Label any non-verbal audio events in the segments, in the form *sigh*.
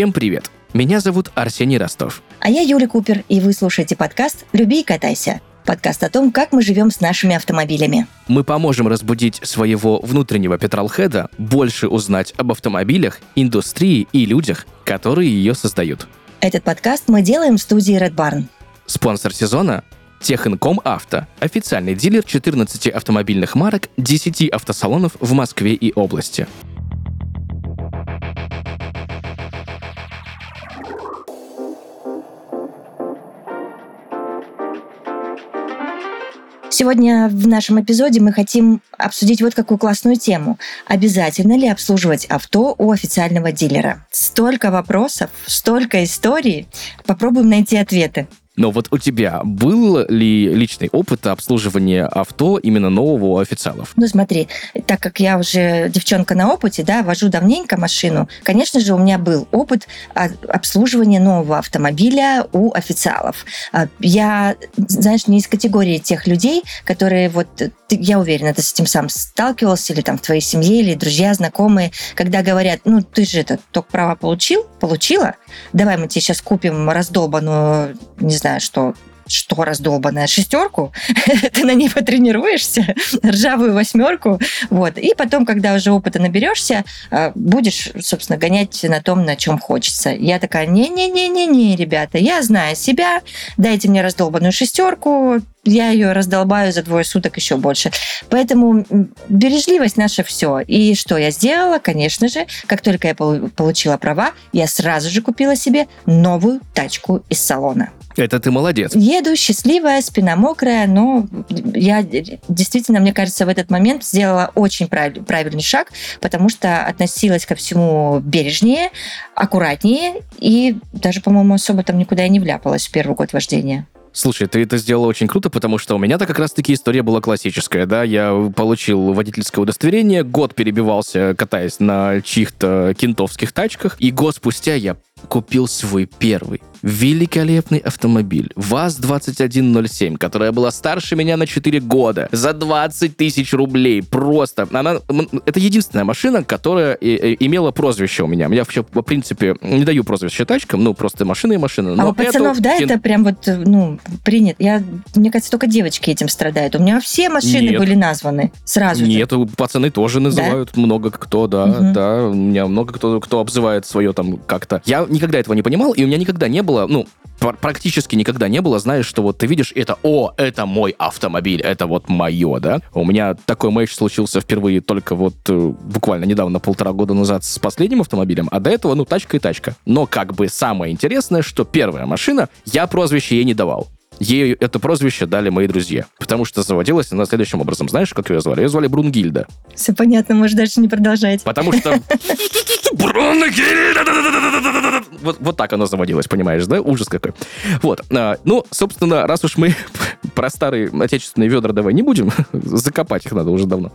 Всем привет! Меня зовут Арсений Ростов. А я Юля Купер, и вы слушаете подкаст «Люби и катайся». Подкаст о том, как мы живем с нашими автомобилями. Мы поможем разбудить своего внутреннего петролхеда, больше узнать об автомобилях, индустрии и людях, которые ее создают. Этот подкаст мы делаем в студии Red Barn. Спонсор сезона Техинком Авто. Официальный дилер 14 автомобильных марок, 10 автосалонов в Москве и области. Сегодня в нашем эпизоде мы хотим обсудить вот какую классную тему. Обязательно ли обслуживать авто у официального дилера? Столько вопросов, столько историй. Попробуем найти ответы. Но вот у тебя был ли личный опыт обслуживания авто именно нового у официалов? Ну смотри, так как я уже девчонка на опыте, да, вожу давненько машину, конечно же, у меня был опыт обслуживания нового автомобиля у официалов. А, я, знаешь, не из категории тех людей, которые вот, я уверена, ты с этим сам сталкивался, или там в твоей семье, или друзья, знакомые, когда говорят, ну ты же это только право получил, получила, давай мы тебе сейчас купим раздолбанную, не знаю, знаю, что что раздолбанная шестерку, *laughs* ты на ней потренируешься, *laughs* ржавую восьмерку, вот, и потом, когда уже опыта наберешься, а, будешь, собственно, гонять на том, на чем хочется. Я такая, не-не-не-не-не, ребята, я знаю себя, дайте мне раздолбанную шестерку, я ее раздолбаю за двое суток еще больше. Поэтому бережливость наша все. И что я сделала? Конечно же, как только я получила права, я сразу же купила себе новую тачку из салона. Это ты молодец. Еду счастливая, спина мокрая, но я действительно, мне кажется, в этот момент сделала очень правильный шаг, потому что относилась ко всему бережнее, аккуратнее и даже, по-моему, особо там никуда и не вляпалась в первый год вождения. Слушай, ты это сделала очень круто, потому что у меня-то как раз-таки история была классическая, да, я получил водительское удостоверение, год перебивался, катаясь на чьих-то кентовских тачках, и год спустя я купил свой первый великолепный автомобиль ВАЗ-2107, которая была старше меня на 4 года, за 20 тысяч рублей. Просто. Она, это единственная машина, которая имела прозвище у меня. Я вообще, в принципе, не даю прозвище тачкам, ну, просто машина и машина. Но а у пацанов, эту... да, это прям вот, ну, принято. Я, мне кажется, только девочки этим страдают. У меня все машины Нет. были названы сразу Нет, же. пацаны тоже называют да? много кто, да, угу. да. У меня много кто, кто обзывает свое там как-то. Я никогда этого не понимал, и у меня никогда не было было, ну, практически никогда не было, знаешь, что вот ты видишь это, о, это мой автомобиль, это вот мое, да. У меня такой матч случился впервые только вот э, буквально недавно, полтора года назад с последним автомобилем, а до этого, ну, тачка и тачка. Но как бы самое интересное, что первая машина, я прозвище ей не давал. Ей это прозвище дали мои друзья, потому что заводилась она следующим образом. Знаешь, как ее звали? Ее звали Брунгильда. Все понятно, можешь дальше не продолжать. Потому что... *laughs* Брунгильда! Вот, вот так она заводилась, понимаешь, да? Ужас какой. Вот. А, ну, собственно, раз уж мы *laughs* про старые отечественные ведра давай не будем, *laughs* закопать их надо уже давно.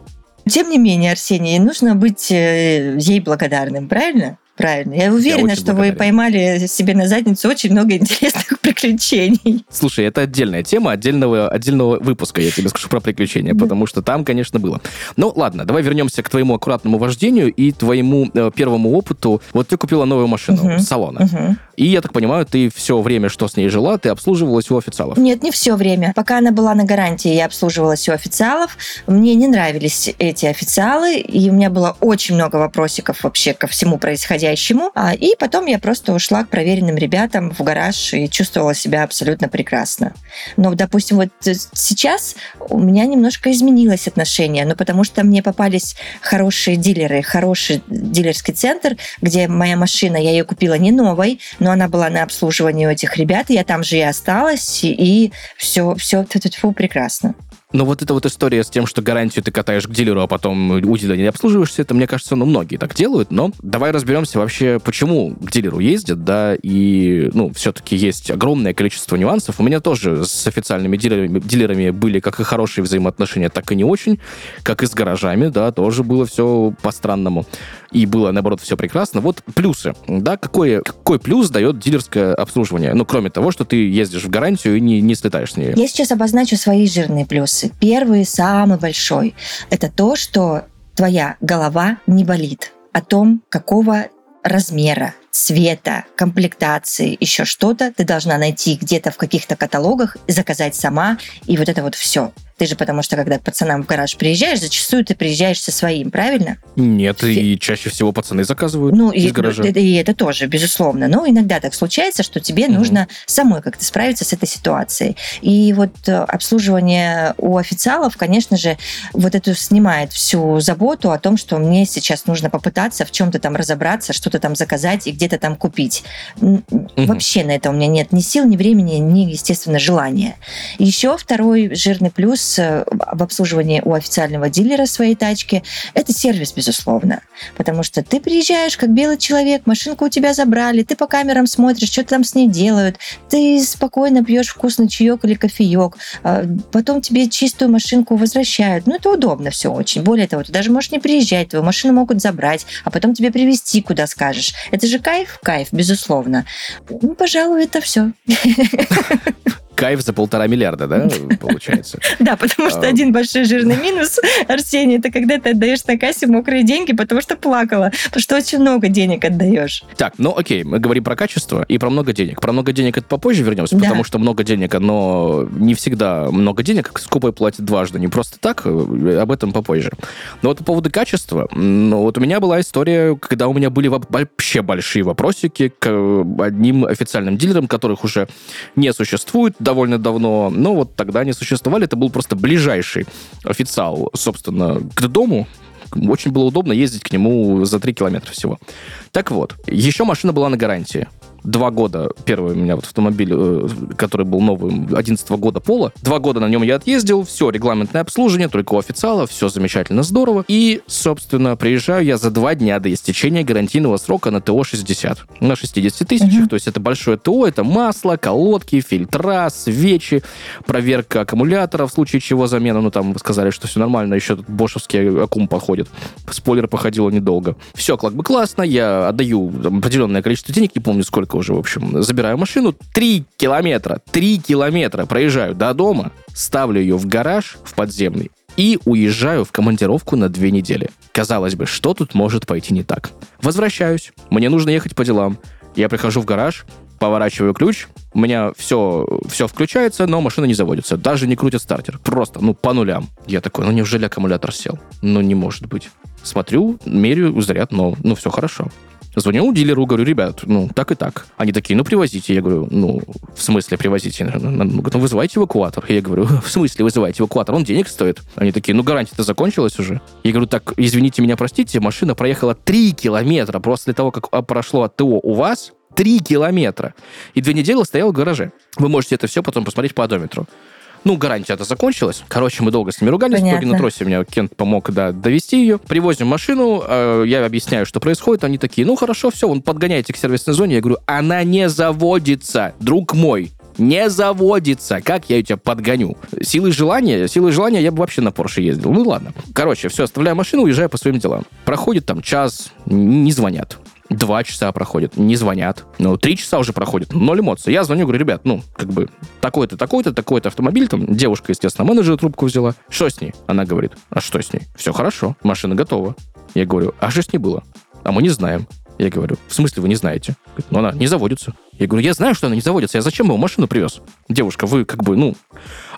Тем не менее, Арсений, нужно быть э, ей благодарным, правильно? Правильно. Я уверена, Я что благодарен. вы поймали себе на задницу очень много интересных *laughs* приключений. Слушай, это отдельная тема отдельного, отдельного выпуска, я тебе скажу про приключения, да. потому что там, конечно, было. Ну, ладно, давай вернемся к твоему аккуратному вождению и твоему э, первому опыту. Вот ты купила новую машину угу. с салона. Угу. И, я так понимаю, ты все время, что с ней жила, ты обслуживалась у официалов. Нет, не все время. Пока она была на гарантии, я обслуживалась у официалов. Мне не нравились эти официалы, и у меня было очень много вопросиков вообще ко всему происходящему. А, и потом я просто ушла к проверенным ребятам в гараж и чувствовала себя абсолютно прекрасно. Но, допустим, вот сейчас у меня немножко изменилось отношение, ну, потому что мне попались хорошие дилеры, хороший дилерский центр, где моя машина, я ее купила не новой, но она была на обслуживании у этих ребят, я там же и осталась, и все, все, фу, прекрасно. Но вот эта вот история с тем, что гарантию ты катаешь к дилеру, а потом у дилера не обслуживаешься, это, мне кажется, ну, многие так делают, но давай разберемся вообще, почему к дилеру ездят, да, и, ну, все-таки есть огромное количество нюансов. У меня тоже с официальными дилерами, дилерами были как и хорошие взаимоотношения, так и не очень, как и с гаражами, да, тоже было все по-странному. И было, наоборот, все прекрасно. Вот плюсы, да, какой, какой плюс дает дилерское обслуживание? Ну, кроме того, что ты ездишь в гарантию и не, не слетаешь с ней. Я сейчас обозначу свои жирные плюсы плюсы. Первый, самый большой, это то, что твоя голова не болит о том, какого размера цвета, комплектации, еще что-то ты должна найти где-то в каких-то каталогах, заказать сама, и вот это вот все. Ты же потому что, когда к пацанам в гараж приезжаешь, зачастую ты приезжаешь со своим, правильно? Нет, и чаще всего пацаны заказывают ну, из и, гаража. И, и это тоже, безусловно. Но иногда так случается, что тебе угу. нужно самой как-то справиться с этой ситуацией. И вот э, обслуживание у официалов, конечно же, вот эту снимает всю заботу о том, что мне сейчас нужно попытаться в чем-то там разобраться, что-то там заказать и где-то там купить. Угу. Вообще на это у меня нет ни сил, ни времени, ни, естественно, желания. Еще второй жирный плюс э, в обслуживании у официального дилера своей тачки, это сервис, безусловно. Потому что ты приезжаешь как белый человек, машинку у тебя забрали, ты по камерам смотришь, что там с ней делают, ты спокойно пьешь вкусный чаек или кофеек, а потом тебе чистую машинку возвращают. Ну, это удобно все очень. Более того, ты даже можешь не приезжать, твою машину могут забрать, а потом тебе привезти, куда скажешь. Это же кайф, кайф, безусловно. Ну, пожалуй, это все. *laughs* кайф за полтора миллиарда, да, получается? *laughs* Да, потому что а. один большой жирный минус, Арсений, это когда ты отдаешь на кассе мокрые деньги, потому что плакала, потому что очень много денег отдаешь. Так, ну окей, мы говорим про качество и про много денег. Про много денег это попозже вернемся, потому что много денег, но не всегда много денег скупой платит дважды, не просто так, э, об этом попозже. Но вот по поводу качества, ну вот у меня была история, когда у меня были вообще большие вопросики к одним официальным дилерам, которых уже не существует, довольно давно, но вот тогда они существовали, это был просто ближайший официал, собственно, к дому, очень было удобно ездить к нему за 3 километра всего. Так вот, еще машина была на гарантии два года, первый у меня вот автомобиль, э, который был новым, 11 года пола, два года на нем я отъездил, все, регламентное обслуживание, только у официала, все замечательно, здорово. И, собственно, приезжаю я за два дня до истечения гарантийного срока на ТО-60, на 60 тысячах, угу. то есть это большое ТО, это масло, колодки, фильтра, свечи, проверка аккумулятора, в случае чего замена, ну там сказали, что все нормально, еще тут бошевский аккум подходит. Спойлер походило недолго. Все, как бы классно, я отдаю определенное количество денег, не помню сколько уже, в общем. Забираю машину, 3 километра, 3 километра проезжаю до дома, ставлю ее в гараж, в подземный, и уезжаю в командировку на две недели. Казалось бы, что тут может пойти не так? Возвращаюсь, мне нужно ехать по делам. Я прихожу в гараж, поворачиваю ключ, у меня все, все включается, но машина не заводится. Даже не крутит стартер. Просто, ну, по нулям. Я такой, ну, неужели аккумулятор сел? Ну, не может быть. Смотрю, меряю заряд, но, ну, все хорошо. Звоню дилеру, говорю, ребят, ну, так и так. Они такие, ну, привозите. Я говорю, ну, в смысле привозите? Ну, вызывайте эвакуатор. Я говорю, в смысле вызывайте эвакуатор? Он денег стоит. Они такие, ну, гарантия-то закончилась уже. Я говорю, так, извините меня, простите, машина проехала 3 километра после того, как а, прошло от ТО у вас, 3 километра. И две недели стоял в гараже. Вы можете это все потом посмотреть по одометру. Ну, гарантия-то закончилась. Короче, мы долго с ними ругались. Понятно. В итоге на тросе меня Кент помог да, довести ее. Привозим машину, э, я объясняю, что происходит. Они такие, ну, хорошо, все, он подгоняете к сервисной зоне. Я говорю, она не заводится, друг мой не заводится. Как я ее тебя подгоню? Силы желания? Силы желания я бы вообще на Порше ездил. Ну ладно. Короче, все, оставляю машину, уезжаю по своим делам. Проходит там час, не звонят. Два часа проходит, не звонят. Ну, три часа уже проходит, ноль эмоций. Я звоню, говорю, ребят, ну, как бы, такой-то, такой-то, такой-то автомобиль, там, девушка, естественно, менеджер трубку взяла. Что с ней? Она говорит, а что с ней? Все хорошо, машина готова. Я говорю, а что с ней было? А мы не знаем. Я говорю, в смысле вы не знаете? Говорит, ну, она не заводится. Я говорю, я знаю, что она не заводится. Я зачем его машину привез? Девушка, вы как бы, ну...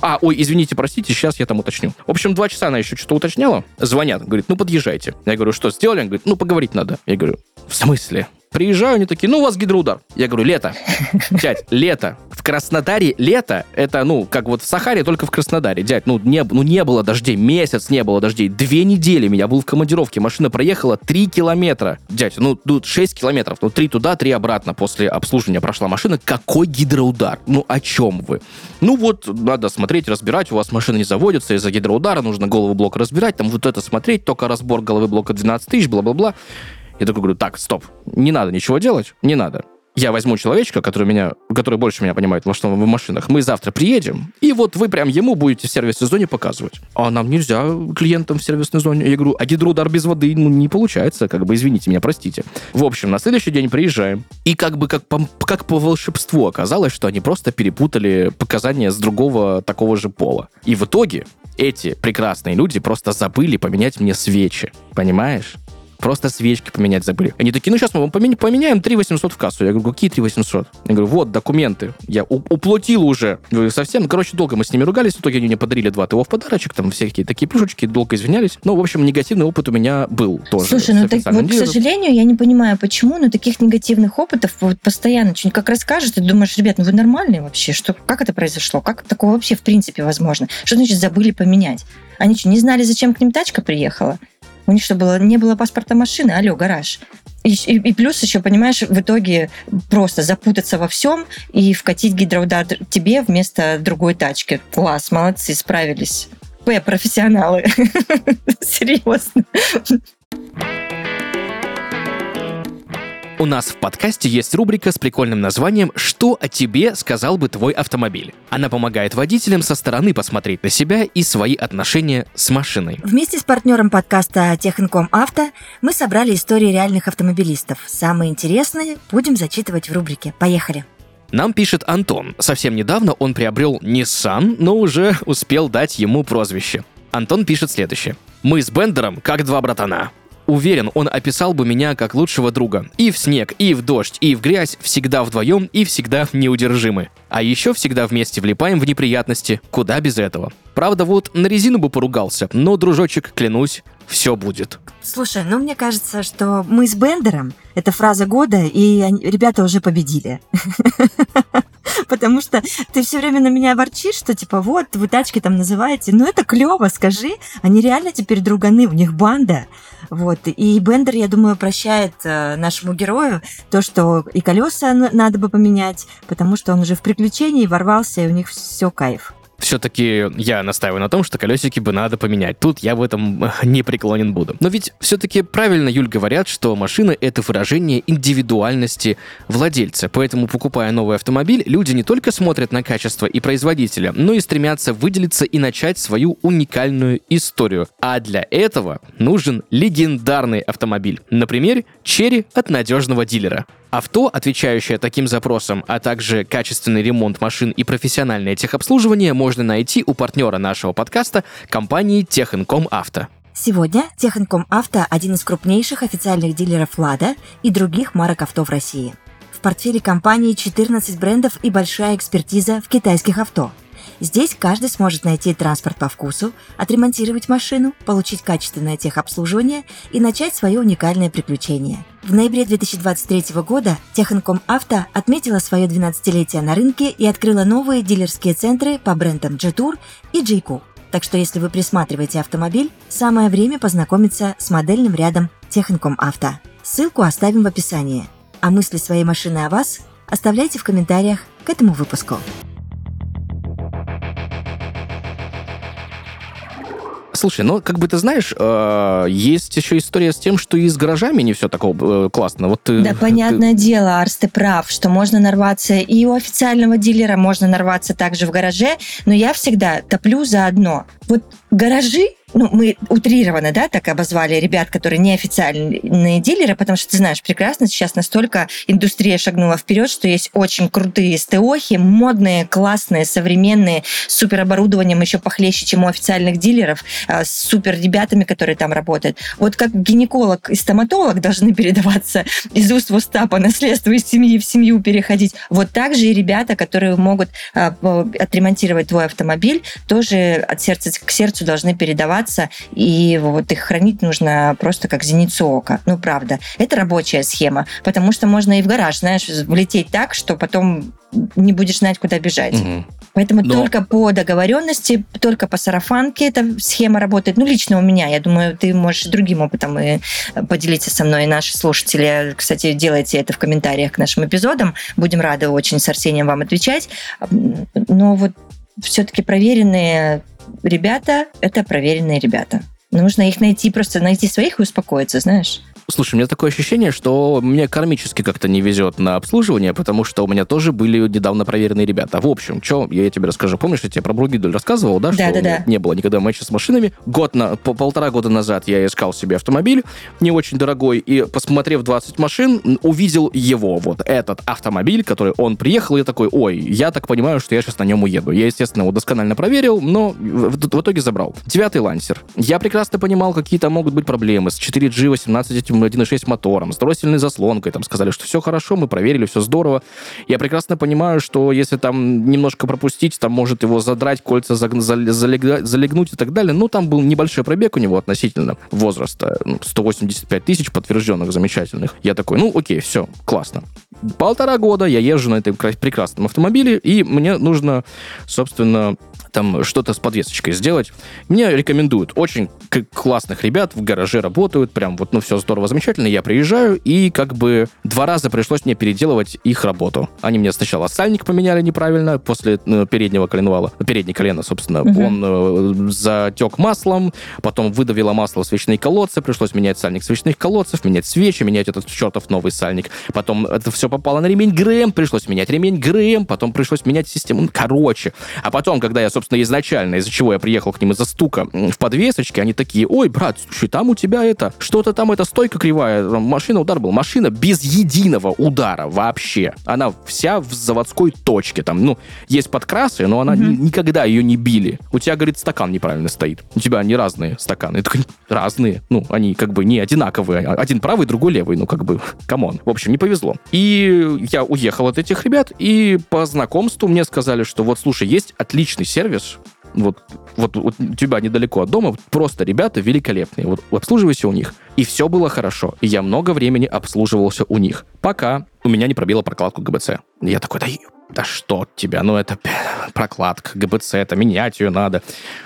А, ой, извините, простите, сейчас я там уточню. В общем, два часа она еще что-то уточняла. Звонят, говорит, ну, подъезжайте. Я говорю, что сделали? Он говорит, ну, поговорить надо. Я говорю, в смысле? Приезжаю, они такие, ну, у вас гидроудар. Я говорю, лето. *laughs* Дядь, лето. В Краснодаре лето, это, ну, как вот в Сахаре, только в Краснодаре. Дядь, ну, не, ну, не было дождей, месяц не было дождей. Две недели меня был в командировке, машина проехала 3 километра. Дядь, ну, тут 6 километров, ну, 3 туда, 3 обратно после обслуживания прошла машина. Какой гидроудар? Ну, о чем вы? Ну, вот, надо смотреть, разбирать, у вас машина не заводится из-за гидроудара, нужно голову блока разбирать, там вот это смотреть, только разбор головы блока 12 тысяч, бла-бла-бла. Я такой говорю, так, стоп, не надо ничего делать, не надо. Я возьму человечка, который, меня, который больше меня понимает во что в машинах. Мы завтра приедем, и вот вы прям ему будете в сервисной зоне показывать. А нам нельзя клиентам в сервисной зоне. Я говорю, а гидроудар без воды ну, не получается, как бы, извините меня, простите. В общем, на следующий день приезжаем, и как бы как по, как по волшебству оказалось, что они просто перепутали показания с другого такого же пола. И в итоге эти прекрасные люди просто забыли поменять мне свечи. Понимаешь? Просто свечки поменять забыли. Они такие, ну сейчас мы вам поменяем 3 800 в кассу. Я говорю, какие 3 800? Я говорю, вот документы. Я уплатил уже. Я говорю, совсем. Ну, короче, долго мы с ними ругались. В итоге они мне подарили два ТО в подарочек, там всякие такие плюшечки, долго извинялись. Ну, в общем, негативный опыт у меня был тоже. Слушай, ну так вот, к сожалению, я не понимаю, почему, но таких негативных опытов вот постоянно что-нибудь как расскажешь, ты думаешь, ребят, ну вы нормальные вообще? Что, как это произошло? Как такое вообще в принципе возможно? Что значит забыли поменять? Они что, не знали, зачем к ним тачка приехала? У них что было? Не было паспорта машины? Алло, гараж. И, и, и плюс еще, понимаешь, в итоге просто запутаться во всем и вкатить гидроудар тебе вместо другой тачки. Класс, молодцы, справились. П, профессионалы. *laughs* Серьезно. У нас в подкасте есть рубрика с прикольным названием «Что о тебе сказал бы твой автомобиль?». Она помогает водителям со стороны посмотреть на себя и свои отношения с машиной. Вместе с партнером подкаста Техинком Авто мы собрали истории реальных автомобилистов. Самые интересные будем зачитывать в рубрике. Поехали! Нам пишет Антон. Совсем недавно он приобрел Nissan, но уже успел дать ему прозвище. Антон пишет следующее. «Мы с Бендером как два братана. Уверен, он описал бы меня как лучшего друга. И в снег, и в дождь, и в грязь, всегда вдвоем и всегда неудержимы. А еще всегда вместе влипаем в неприятности, куда без этого. Правда, вот на резину бы поругался, но, дружочек, клянусь, все будет. Слушай, ну мне кажется, что мы с Бендером — это фраза года, и ребята уже победили. *laughs* *laughs* Потому что ты все время на меня ворчишь, что типа вот, вы тачки там называете. Ну это клево, скажи. Они реально теперь друганы, у них банда. Вот. И Бендер, я думаю, прощает э, нашему герою то, что и колеса надо бы поменять, потому что он уже в приключении ворвался, и у них все кайф все-таки я настаиваю на том, что колесики бы надо поменять. Тут я в этом э, не преклонен буду. Но ведь все-таки правильно, Юль, говорят, что машина — это выражение индивидуальности владельца. Поэтому, покупая новый автомобиль, люди не только смотрят на качество и производителя, но и стремятся выделиться и начать свою уникальную историю. А для этого нужен легендарный автомобиль. Например, черри от надежного дилера. Авто, отвечающее таким запросам, а также качественный ремонт машин и профессиональное техобслуживание можно найти у партнера нашего подкаста компании Техинком Авто. Сегодня Техинком Авто – один из крупнейших официальных дилеров «Лада» и других марок авто в России. В портфеле компании 14 брендов и большая экспертиза в китайских авто – Здесь каждый сможет найти транспорт по вкусу, отремонтировать машину, получить качественное техобслуживание и начать свое уникальное приключение. В ноябре 2023 года Техинком Авто отметила свое 12-летие на рынке и открыла новые дилерские центры по брендам Jetour и Jayco. Так что если вы присматриваете автомобиль, самое время познакомиться с модельным рядом Техинком Авто. Ссылку оставим в описании. А мысли своей машины о вас оставляйте в комментариях к этому выпуску. Слушай, ну, как бы ты знаешь, э, есть еще история с тем, что и с гаражами не все такого э, классно. Вот ты, да, *laughs* понятное ты... дело, Арс, ты прав, что можно нарваться и у официального дилера, можно нарваться также в гараже, но я всегда топлю за одно. Вот гаражи ну, мы утрированно, да, так обозвали ребят, которые неофициальные дилеры, потому что ты знаешь прекрасно, сейчас настолько индустрия шагнула вперед, что есть очень крутые СТОхи, модные, классные, современные, с супероборудованием еще похлеще, чем у официальных дилеров, а, с супер ребятами, которые там работают. Вот как гинеколог и стоматолог должны передаваться из уст в уста по наследству из семьи в семью переходить, вот так же и ребята, которые могут а, отремонтировать твой автомобиль, тоже от сердца к сердцу должны передаваться и вот их хранить нужно просто как зеницу ока. Ну, правда. Это рабочая схема, потому что можно и в гараж, знаешь, влететь так, что потом не будешь знать, куда бежать. Угу. Поэтому Но... только по договоренности, только по сарафанке эта схема работает. Ну, лично у меня. Я думаю, ты можешь другим опытом и поделиться со мной. Наши слушатели, кстати, делайте это в комментариях к нашим эпизодам. Будем рады очень с Арсением вам отвечать. Но вот все-таки проверенные ребята — это проверенные ребята. Нужно их найти, просто найти своих и успокоиться, знаешь. Слушай, у меня такое ощущение, что мне кармически как-то не везет на обслуживание, потому что у меня тоже были недавно проверенные ребята. В общем, что я тебе расскажу. Помнишь, я тебе про Бругидель рассказывал, да? Да, что да, да. Не было никогда матча с машинами. Год на, по, полтора года назад я искал себе автомобиль, не очень дорогой, и посмотрев 20 машин, увидел его, вот этот автомобиль, который он приехал, и я такой, ой, я так понимаю, что я сейчас на нем уеду. Я, естественно, его досконально проверил, но в, в, в итоге забрал. Девятый лансер. Я прекрасно понимал, какие там могут быть проблемы с 4G 18 1.6 мотором, с дроссельной заслонкой, там сказали, что все хорошо, мы проверили, все здорово. Я прекрасно понимаю, что если там немножко пропустить, там может его задрать, кольца залегнуть и так далее. Ну, там был небольшой пробег у него относительно возраста, 185 ну, тысяч подтвержденных, замечательных. Я такой, ну, окей, все, классно. Полтора года я езжу на этом прекрасном автомобиле, и мне нужно, собственно, там что-то с подвесочкой сделать. Мне рекомендуют очень классных ребят, в гараже работают, прям вот, ну, все здорово, замечательно. Я приезжаю, и как бы два раза пришлось мне переделывать их работу. Они мне сначала сальник поменяли неправильно после ну, переднего коленвала, переднее колено, собственно. Угу. Он э, затек маслом, потом выдавило масло в свечные колодцы, пришлось менять сальник свечных колодцев, менять свечи, менять этот чертов новый сальник. Потом это все попало на ремень ГРМ, пришлось менять ремень ГРМ, потом пришлось менять систему. Короче. А потом, когда я, собственно, изначально, из-за чего я приехал к ним из-за стука в подвесочке, они такие, ой, брат, слушай, там у тебя это, что-то там, эта стойка кривая, машина удар был. Машина без единого удара вообще. Она вся в заводской точке. Там, ну, есть подкрасы, но она mm-hmm. ни, никогда ее не били. У тебя, говорит, стакан неправильно стоит. У тебя они разные стаканы. Такой, разные. Ну, они как бы не одинаковые. Один правый, другой левый. Ну, как бы, камон. В общем, не повезло. И я уехал от этих ребят, и по знакомству мне сказали, что вот, слушай, есть отличный сервис, вот, вот, вот у тебя недалеко от дома, просто ребята великолепные. Вот обслуживайся у них. И все было хорошо. И я много времени обслуживался у них. Пока у меня не пробило прокладку ГБЦ. Я такой, да да что от тебя, ну это прокладка, ГБЦ, это менять ее надо,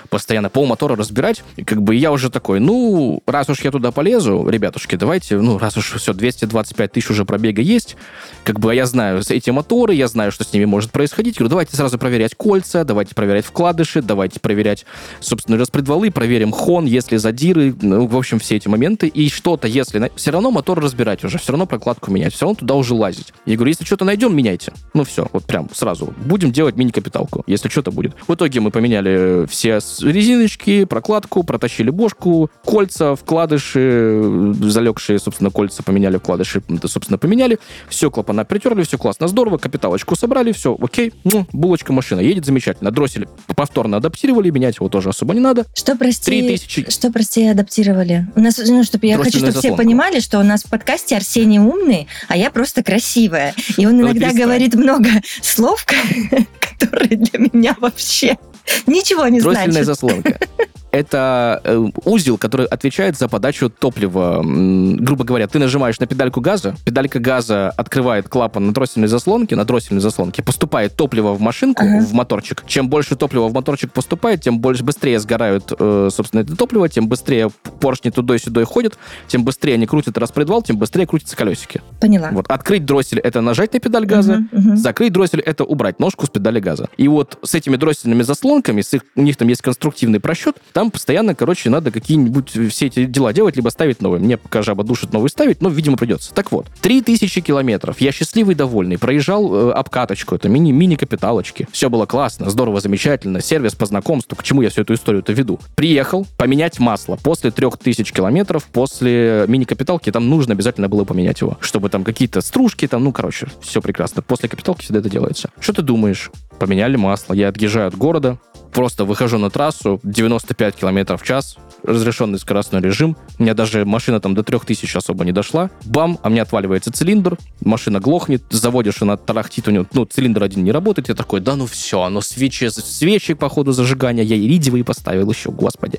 постоянно полмотора разбирать. И как бы я уже такой, ну, раз уж я туда полезу, ребятушки, давайте, ну, раз уж все, 225 тысяч уже пробега есть, как бы я знаю эти моторы, я знаю, что с ними может происходить, говорю, давайте сразу проверять кольца, давайте проверять вкладыши, давайте проверять, собственно, распредвалы, проверим хон, если задиры, ну, в общем, все эти моменты, и что-то, если... Все равно мотор разбирать уже, все равно прокладку менять, все равно туда уже лазить. Я говорю, если что-то найдем, меняйте. Ну все, вот прям сразу. Будем делать мини-капиталку, если что-то будет. В итоге мы поменяли все резиночки, прокладку, протащили бошку, кольца, вкладыши, залегшие, собственно, кольца поменяли, вкладыши, собственно, поменяли. Все, клапана притерли, все классно, здорово, капиталочку собрали, все, окей, ну, булочка машина едет замечательно. Дроссель повторно адаптировали, менять его тоже особо не надо. Что, прости, 3000... что, прости, адаптировали? У нас, ну, чтобы я хочу, чтобы все понимали, что у нас в подкасте Арсений умный, а я просто красивая. И он иногда ну, говорит много слов, *laughs* которые для меня вообще ничего не значат. Дроссельная заслонка *laughs* это э, узел, который отвечает за подачу топлива. Грубо говоря, ты нажимаешь на педальку газа, педалька газа открывает клапан на дроссельной заслонке, на дроссельной заслонке, поступает топливо в машинку, ага. в моторчик. Чем больше топлива в моторчик поступает, тем больше быстрее сгорают, э, собственно, это топливо, тем быстрее поршни сюда ходят, тем быстрее они крутят распредвал, тем быстрее крутятся колесики. Поняла. Вот открыть дроссель это нажать на педаль газа, угу, угу. закрыть дроссель это убрать ножку с педали газа. И вот с этими дроссельными заслонками, с их, у них там есть конструктивный просчет, там там постоянно, короче, надо какие-нибудь все эти дела делать, либо ставить новые. Мне пока жаба душит новый ставить, но, видимо, придется. Так вот, 3000 километров. Я счастливый, довольный. Проезжал э, обкаточку, это мини, мини-капиталочки. Все было классно, здорово, замечательно. Сервис по знакомству. К чему я всю эту историю-то веду? Приехал поменять масло. После 3000 километров, после мини-капиталки, там нужно обязательно было поменять его. Чтобы там какие-то стружки, там, ну, короче, все прекрасно. После капиталки всегда это делается. Что ты думаешь? Поменяли масло. Я отъезжаю от города, просто выхожу на трассу, 95 километров в час, разрешенный скоростной режим. У меня даже машина там до 3000 особо не дошла. Бам, а мне отваливается цилиндр, машина глохнет, заводишь, она тарахтит, у нее, ну, цилиндр один не работает. Я такой, да ну все, оно свечи, свечи по ходу зажигания, я иридиевые поставил еще, господи.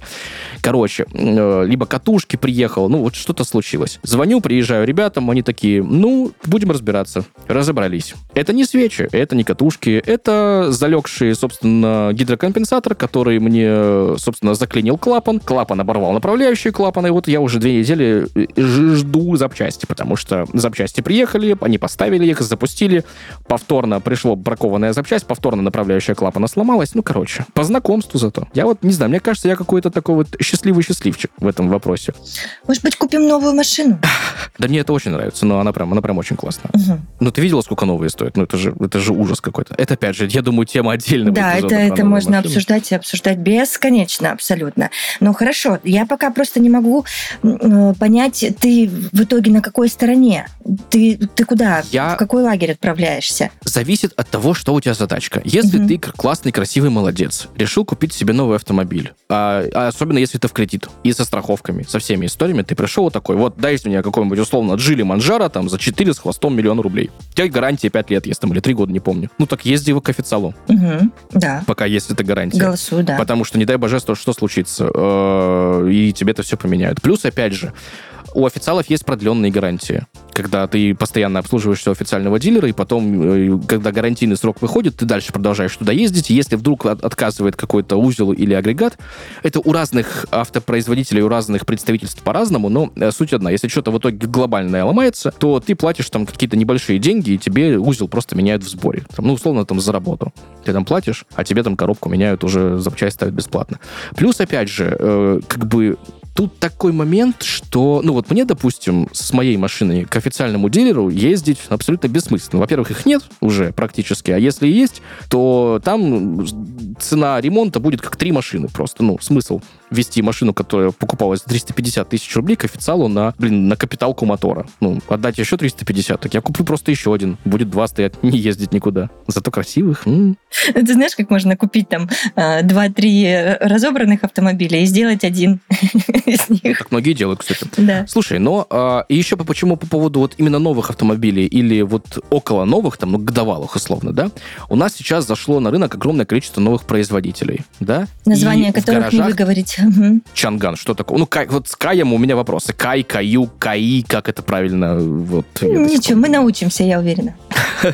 Короче, э, либо катушки приехал, ну, вот что-то случилось. Звоню, приезжаю ребятам, они такие, ну, будем разбираться. Разобрались. Это не свечи, это не катушки, это залегшие, собственно, гидрокомпенсаторы конденсатор, который мне, собственно, заклинил клапан. Клапан оборвал направляющий клапан, и вот я уже две недели э, жду запчасти, потому что запчасти приехали, они поставили их, запустили, повторно пришло бракованная запчасть, повторно направляющая клапана сломалась. Ну, короче, по знакомству зато. Я вот не знаю, мне кажется, я какой-то такой вот счастливый счастливчик в этом вопросе. Может быть, купим новую машину? *laughs* Да мне это очень нравится, но она прям, она прям очень классная. Угу. Ну, ты видела, сколько новые стоят? Ну, это же, это же ужас какой-то. Это, опять же, я думаю, тема отдельно Да, это, это можно. Обсуждать и обсуждать бесконечно, абсолютно. Ну, хорошо, я пока просто не могу э, понять, ты в итоге на какой стороне? Ты, ты куда? Я... В какой лагерь отправляешься? Зависит от того, что у тебя задачка. Если угу. ты классный, красивый молодец, решил купить себе новый автомобиль, а, а особенно если это в кредит, и со страховками, со всеми историями, ты пришел вот такой, вот дайте мне какой-нибудь условно джили манжара там за 4 с хвостом миллион рублей. У тебя гарантия 5 лет есть там, или 3 года, не помню. Ну так езди его к официалу. Угу, да. Пока есть эта гарантия. Голосую, да. Потому что, не дай боже, что, что случится. Э, и тебе это все поменяют. Плюс, опять же, у официалов есть продленные гарантии. Когда ты постоянно обслуживаешься у официального дилера, и потом, э, когда гарантийный срок выходит, ты дальше продолжаешь туда ездить. Если вдруг отказывает какой-то узел или агрегат, это у разных автопроизводителей, у разных представительств по-разному, но э, суть одна. Если что-то в итоге глобальное ломается, то ты платишь там какие-то небольшие деньги, и тебе узел просто меняют в сборе. Там, ну, условно, там за работу. Ты там платишь, а тебе там коробку меняют уже запчасть ставят бесплатно. Плюс, опять же, э, как бы Тут такой момент, что, ну вот мне, допустим, с моей машиной к официальному дилеру ездить абсолютно бессмысленно. Во-первых, их нет уже практически, а если есть, то там цена ремонта будет как три машины просто. Ну, смысл вести машину, которая покупалась за 350 тысяч рублей к официалу на, блин, на капиталку мотора. Ну, отдать еще 350, так я куплю просто еще один. Будет два стоять, не ездить никуда. Зато красивых. М-м. Ты знаешь, как можно купить там а, два-три разобранных автомобиля и сделать один *laughs* из них? Так многие делают, кстати. Да. Слушай, но а, еще по, почему по поводу вот именно новых автомобилей или вот около новых, там, ну, годовалых условно, да, у нас сейчас зашло на рынок огромное количество новых производителей, да? Названия которых не выговорить. Чанган, что такое? Ну, как, вот с Каем у меня вопросы. Кай, Каю, Каи, как это правильно? Вот, Ничего, мы научимся, я уверена.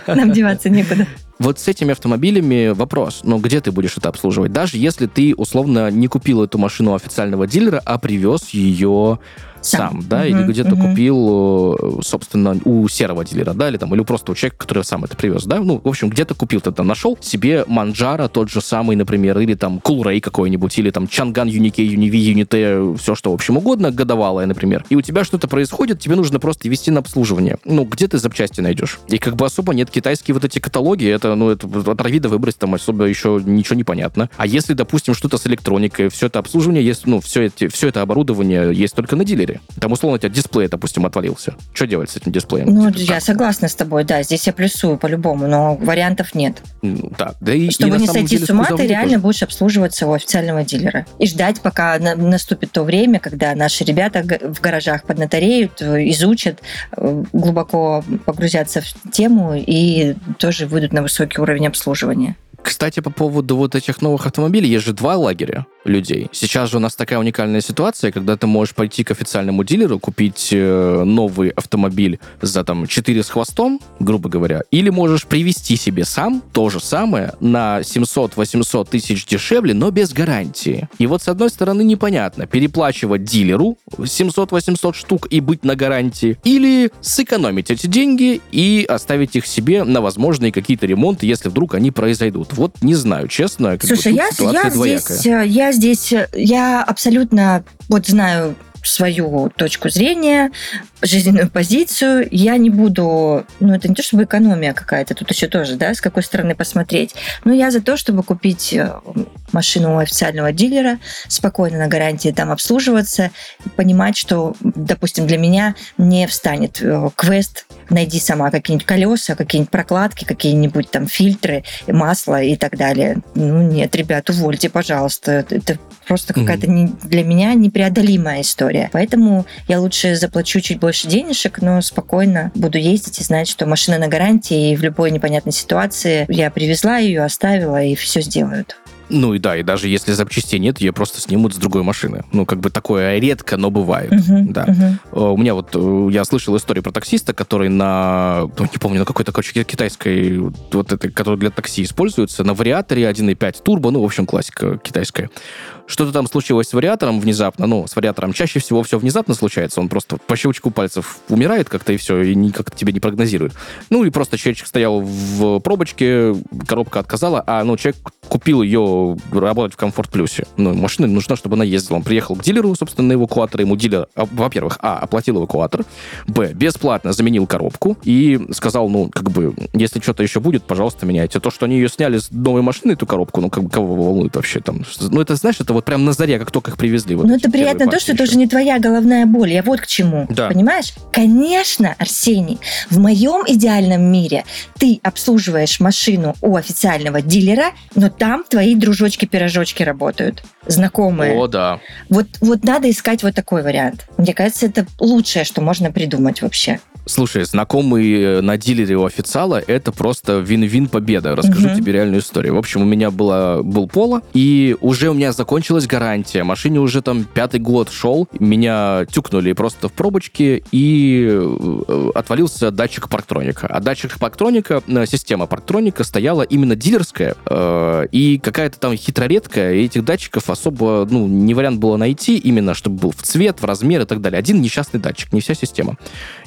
Нам деваться некуда. Вот с этими автомобилями вопрос, но где ты будешь это обслуживать? Даже если ты, условно, не купил эту машину официального дилера, а привез ее сам, да, или где-то купил, э, собственно, у серого дилера, да, или там, или просто у человека, который сам это привез, да, ну, в общем, где-то купил, ты там нашел себе Манджара тот же самый, например, или там Кулрей какой-нибудь, или там Чанган Юнике, Юниви, Юните, все что, в общем, угодно, годовалое, например, и у тебя что-то происходит, тебе нужно просто вести на обслуживание. Ну, где ты запчасти найдешь? И как бы особо нет китайские вот эти каталоги, это, ну, это отрави да выбрось, там особо еще ничего не понятно. А если, допустим, что-то с электроникой, все это обслуживание есть, ну, все, эти, все это оборудование есть только на дилере, 4. Там, условно, у тебя дисплей, допустим, отвалился. Что делать с этим дисплеем? Ну, типа, я так? согласна с тобой, да, здесь я плюсую по-любому, но вариантов нет. Ну, да, да и, Чтобы и не сойти с ума, ты реально тоже. будешь обслуживаться у официального дилера. И ждать, пока на, наступит то время, когда наши ребята в гаражах поднатореют, изучат, э, глубоко погрузятся в тему и тоже выйдут на высокий уровень обслуживания. Кстати, по поводу вот этих новых автомобилей, есть же два лагеря людей. Сейчас же у нас такая уникальная ситуация, когда ты можешь пойти к официальному дилеру, купить э, новый автомобиль за там 4 с хвостом, грубо говоря, или можешь привезти себе сам то же самое на 700-800 тысяч дешевле, но без гарантии. И вот с одной стороны непонятно, переплачивать дилеру 700-800 штук и быть на гарантии, или сэкономить эти деньги и оставить их себе на возможные какие-то ремонты, если вдруг они произойдут. Вот не знаю, честно. Слушай, я, я здесь, э, я здесь, э, я абсолютно вот знаю свою точку зрения, жизненную позицию. Я не буду... Ну, это не то, чтобы экономия какая-то, тут еще тоже, да, с какой стороны посмотреть. Но я за то, чтобы купить э, машину у официального дилера, спокойно на гарантии там обслуживаться, понимать, что, допустим, для меня не встанет э, квест найди сама какие-нибудь колеса, какие-нибудь прокладки, какие-нибудь там фильтры, масло и так далее. Ну нет, ребят, увольте, пожалуйста. Это просто какая-то mm-hmm. для меня непреодолимая история. Поэтому я лучше заплачу чуть больше денежек, но спокойно буду ездить и знать, что машина на гарантии, и в любой непонятной ситуации я привезла ее, оставила, и все сделают. Ну и да, и даже если запчастей нет, ее просто снимут с другой машины. Ну, как бы такое редко, но бывает. Uh-huh, да. Uh-huh. У меня вот, э, я слышал историю про таксиста, который на, ну, не помню, на какой-то, короче, китайской, вот этой, которая для такси используется, на вариаторе 1.5 турбо, ну, в общем, классика китайская что-то там случилось с вариатором внезапно, ну, с вариатором чаще всего все внезапно случается, он просто по щелчку пальцев умирает как-то и все, и никак тебе не прогнозирует. Ну, и просто человечек стоял в пробочке, коробка отказала, а, ну, человек купил ее работать в Комфорт Плюсе. Ну, машина нужна, чтобы она ездила. Он приехал к дилеру, собственно, на эвакуатор, ему дилер, а, во-первых, а, оплатил эвакуатор, б, бесплатно заменил коробку и сказал, ну, как бы, если что-то еще будет, пожалуйста, меняйте. То, что они ее сняли с новой машины, эту коробку, ну, как бы, кого волнует вообще там? Ну, это, знаешь, это вот прям на заре, как только их привезли. Вот ну, это приятно то, что это уже не твоя головная боль. Я вот к чему. Да. Понимаешь? Конечно, Арсений, в моем идеальном мире ты обслуживаешь машину у официального дилера, но там твои дружочки-пирожочки работают знакомые. О, да. Вот, вот надо искать вот такой вариант. Мне кажется, это лучшее, что можно придумать вообще. Слушай, знакомый э, на дилере у официала это просто вин-вин победа. Расскажу угу. тебе реальную историю. В общем, у меня была, был Поло, и уже у меня закончилась гарантия. Машине уже там пятый год шел. Меня тюкнули просто в пробочке, и э, отвалился датчик парктроника. А датчик парктроника, э, система парктроника стояла именно дилерская, и какая-то там хитроредкая, и этих датчиков особо, ну, не вариант было найти именно, чтобы был в цвет, в размер и так далее. Один несчастный датчик, не вся система.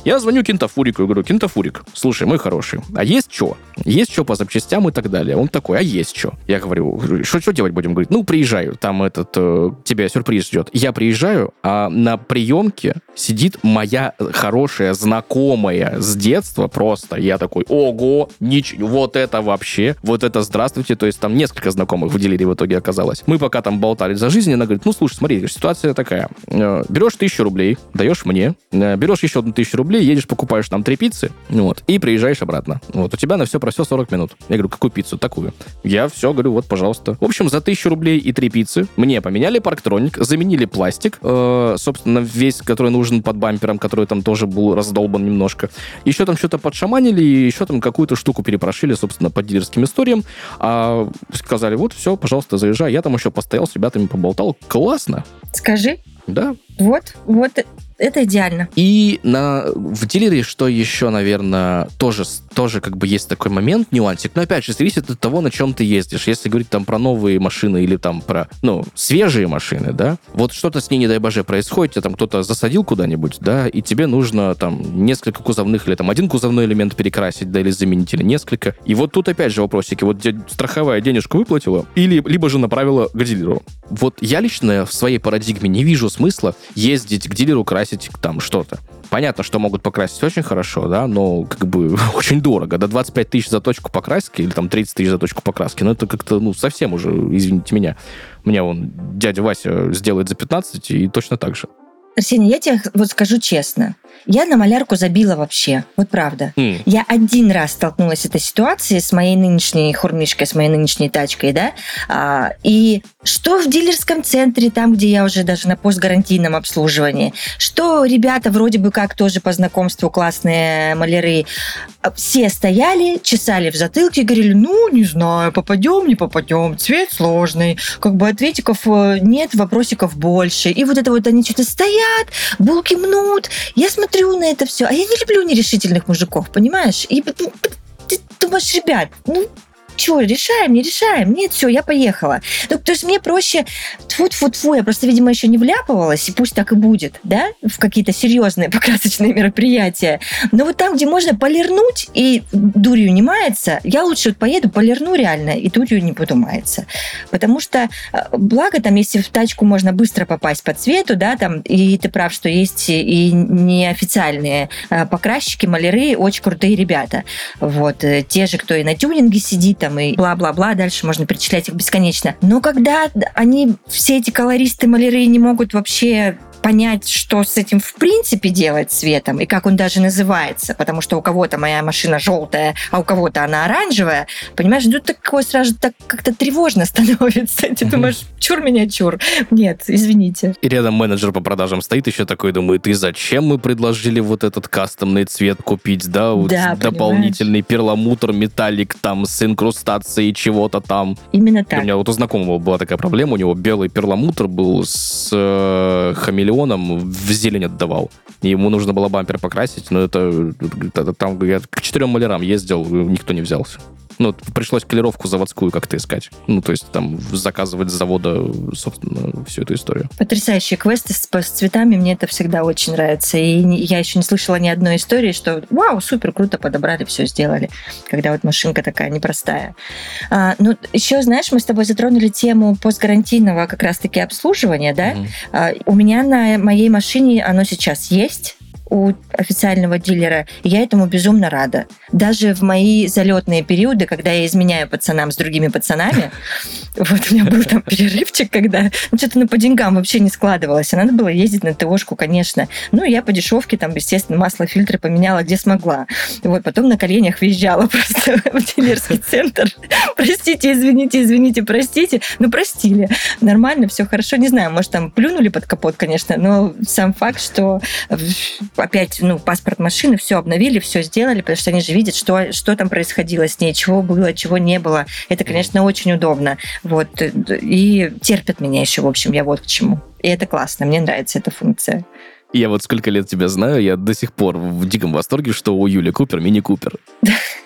Я звоню Кентафурику и говорю, Кентафурик, слушай, мой хороший, а есть что? Есть что по запчастям и так далее? Он такой, а есть что? Я говорю, что, что делать будем? Говорит, ну, приезжаю, там этот, э, тебя сюрприз ждет. Я приезжаю, а на приемке сидит моя хорошая знакомая с детства просто. Я такой, ого, ничего, вот это вообще, вот это здравствуйте. То есть там несколько знакомых в в итоге оказалось. Мы пока там болтали за жизнь, она говорит, ну, слушай, смотри, ситуация такая. Э, берешь тысячу рублей, даешь мне, э, берешь еще одну тысячу рублей, едешь, покупаешь там три пиццы, вот, и приезжаешь обратно. Вот, у тебя на все про все 40 минут. Я говорю, какую пиццу? Такую. Я все говорю, вот, пожалуйста. В общем, за тысячу рублей и три пиццы мне поменяли парктроник, заменили пластик, э, собственно, весь, который нужен под бампером, который там тоже был раздолбан немножко. Еще там что-то подшаманили, и еще там какую-то штуку перепрошили, собственно, по дилерским историям. А сказали, вот, все, пожалуйста, заезжай. Я там еще постоял с ребятами, поболтал. Классно. Скажи. Да. Вот, вот это идеально. И на, в дилере, что еще, наверное, тоже, тоже как бы есть такой момент, нюансик, но опять же, зависит от того, на чем ты ездишь. Если говорить там про новые машины или там про, ну, свежие машины, да, вот что-то с ней, не дай боже, происходит, тебя там кто-то засадил куда-нибудь, да, и тебе нужно там несколько кузовных или там один кузовной элемент перекрасить, да, или заменить, или несколько. И вот тут опять же вопросики. Вот страховая денежку выплатила, или либо же направила к дилеру. Вот я лично в своей парадигме не вижу смысла ездить к дилеру красить там что-то. Понятно, что могут покрасить очень хорошо, да, но как бы *laughs* очень дорого. До 25 тысяч за точку покраски или там 30 тысяч за точку покраски, ну это как-то, ну, совсем уже, извините меня. Мне он дядя Вася сделает за 15 и точно так же. Арсений, я тебе вот скажу честно. Я на малярку забила вообще. Вот правда. Mm. Я один раз столкнулась с этой ситуацией с моей нынешней хурмишкой, с моей нынешней тачкой, да. А, и что в дилерском центре, там, где я уже даже на постгарантийном обслуживании, что ребята вроде бы как тоже по знакомству классные маляры, а, все стояли, чесали в затылке, говорили, ну, не знаю, попадем, не попадем, цвет сложный, как бы ответиков э, нет, вопросиков больше. И вот это вот они что-то стоят, булки мнут. Я смотрю на это все, а я не люблю нерешительных мужиков, понимаешь? И ты думаешь, ребят, ну, что, решаем, не решаем? Нет, все, я поехала. Ну, то есть мне проще, тфу-тфу-тфу, я просто, видимо, еще не вляпывалась, и пусть так и будет, да, в какие-то серьезные *laughs* покрасочные мероприятия. Но вот там, где можно полирнуть, и дурью не мается, я лучше вот поеду, полирну реально, и дурью не буду маяться. Потому что, э, благо, там, если в тачку можно быстро попасть по цвету, да, там, и ты прав, что есть и неофициальные э, покрасчики, маляры, очень крутые ребята. Вот, э, те же, кто и на тюнинге сидит, там и бла-бла-бла, дальше можно перечислять их бесконечно. Но когда они, все эти колористы, маляры не могут вообще понять, что с этим в принципе делать цветом, и как он даже называется, потому что у кого-то моя машина желтая, а у кого-то она оранжевая, понимаешь, ну такое сразу так как-то тревожно *laughs* становится. Ты думаешь, чур меня, чур. Нет, извините. И рядом менеджер по продажам стоит еще такой, думает, и зачем мы предложили вот этот кастомный цвет купить, да, вот Да, дополнительный перламутр, металлик там с инкрустацией чего-то там. Именно У так. меня вот у знакомого была такая проблема, у него белый перламутр был с э, хамелеоном, в зелень отдавал. Ему нужно было бампер покрасить, но это, это там я к четырем малярам ездил, никто не взялся. Ну, пришлось колеровку заводскую как-то искать. Ну, то есть там заказывать с завода, собственно, всю эту историю. Потрясающие квесты с, с цветами, мне это всегда очень нравится. И я еще не слышала ни одной истории, что вау, супер, круто подобрали, все сделали, когда вот машинка такая непростая. А, ну, еще, знаешь, мы с тобой затронули тему постгарантийного как раз-таки обслуживания, да? Мгм. А, У меня на моей машине оно сейчас есть у официального дилера, и я этому безумно рада. Даже в мои залетные периоды, когда я изменяю пацанам с другими пацанами, *laughs* вот у меня был там перерывчик, когда ну, что-то ну, по деньгам вообще не складывалось, а надо было ездить на ТОшку, конечно. Ну, я по дешевке там, естественно, масло, фильтры поменяла, где смогла. Вот, потом на коленях въезжала *laughs* просто в дилерский центр. *laughs* Простите, извините, извините, простите. Ну, простили. Нормально, все хорошо. Не знаю, может, там плюнули под капот, конечно, но сам факт, что э, опять, ну, паспорт машины, все обновили, все сделали, потому что они же видят, что, что там происходило с ней, чего было, чего не было. Это, конечно, очень удобно. Вот. И терпят меня еще, в общем, я вот к чему. И это классно, мне нравится эта функция. Я вот сколько лет тебя знаю, я до сих пор в диком восторге, что у Юли Купер мини-купер. *laughs*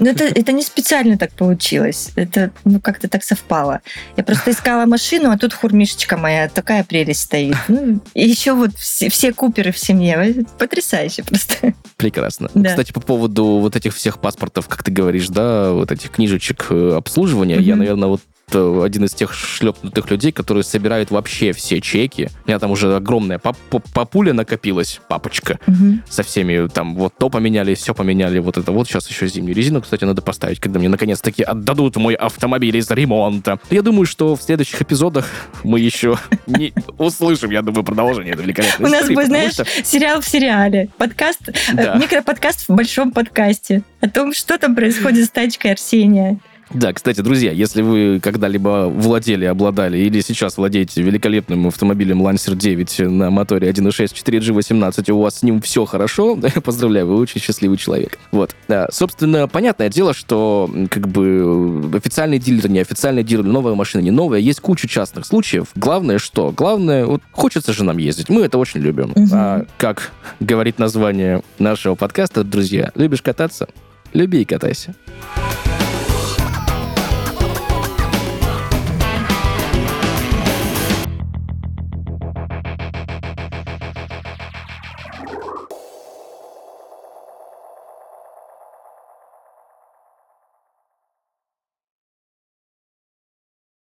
Но это, это не специально так получилось. Это ну, как-то так совпало. Я просто искала машину, а тут хурмишечка моя, такая прелесть стоит. Ну, и еще вот все, все куперы в семье. Потрясающе просто. Прекрасно. Да. Кстати, по поводу вот этих всех паспортов, как ты говоришь, да, вот этих книжечек э, обслуживания, я, Мгм. наверное, вот один из тех шлепнутых людей, которые собирают вообще все чеки. У меня там уже огромная пап- пап- папуля накопилась, папочка, Мгм. со всеми там вот то поменяли, все поменяли, вот это вот. Сейчас еще зимнюю резину, кстати, надо поставить, когда мне наконец-таки отдадут мой автомобиль из ремонта. Я думаю, что в следующих эпизодах мы еще *laughs* не услышим, я думаю, продолжение этой великолепной У нас будет, знаешь, сериал в сериале. Подкаст, э, микроподкаст в большом подкасте. О том, что там происходит с тачкой Арсения. Да, кстати, друзья, если вы когда-либо владели, обладали или сейчас владеете великолепным автомобилем Lancer 9 на моторе 1.6 4G18, и у вас с ним все хорошо, *laughs* поздравляю, вы очень счастливый человек. Вот. Да, собственно, понятное дело, что как бы официальный дилер, не официальный дилер, новая машина, не новая, есть куча частных случаев. Главное что? Главное, вот хочется же нам ездить, мы это очень любим. Мгм. А как говорит название нашего подкаста, друзья, любишь кататься? Люби и катайся.